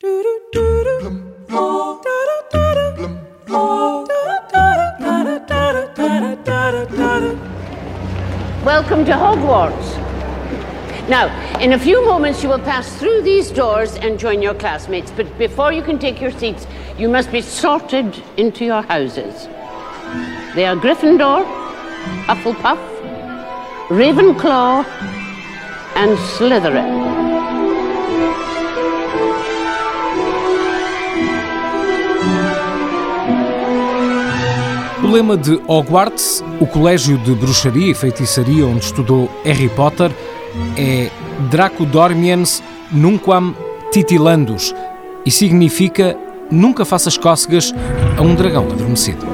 Welcome to Hogwarts. Now, in a few moments, you will pass through these doors and join your classmates. But before you can take your seats, you must be sorted into your houses. They are Gryffindor, Hufflepuff, Ravenclaw, and Slytherin. O lema de Hogwarts, o colégio de bruxaria e feitiçaria onde estudou Harry Potter, é Draco Dormiens Nunquam Titilandus e significa nunca faças cócegas a um dragão adormecido.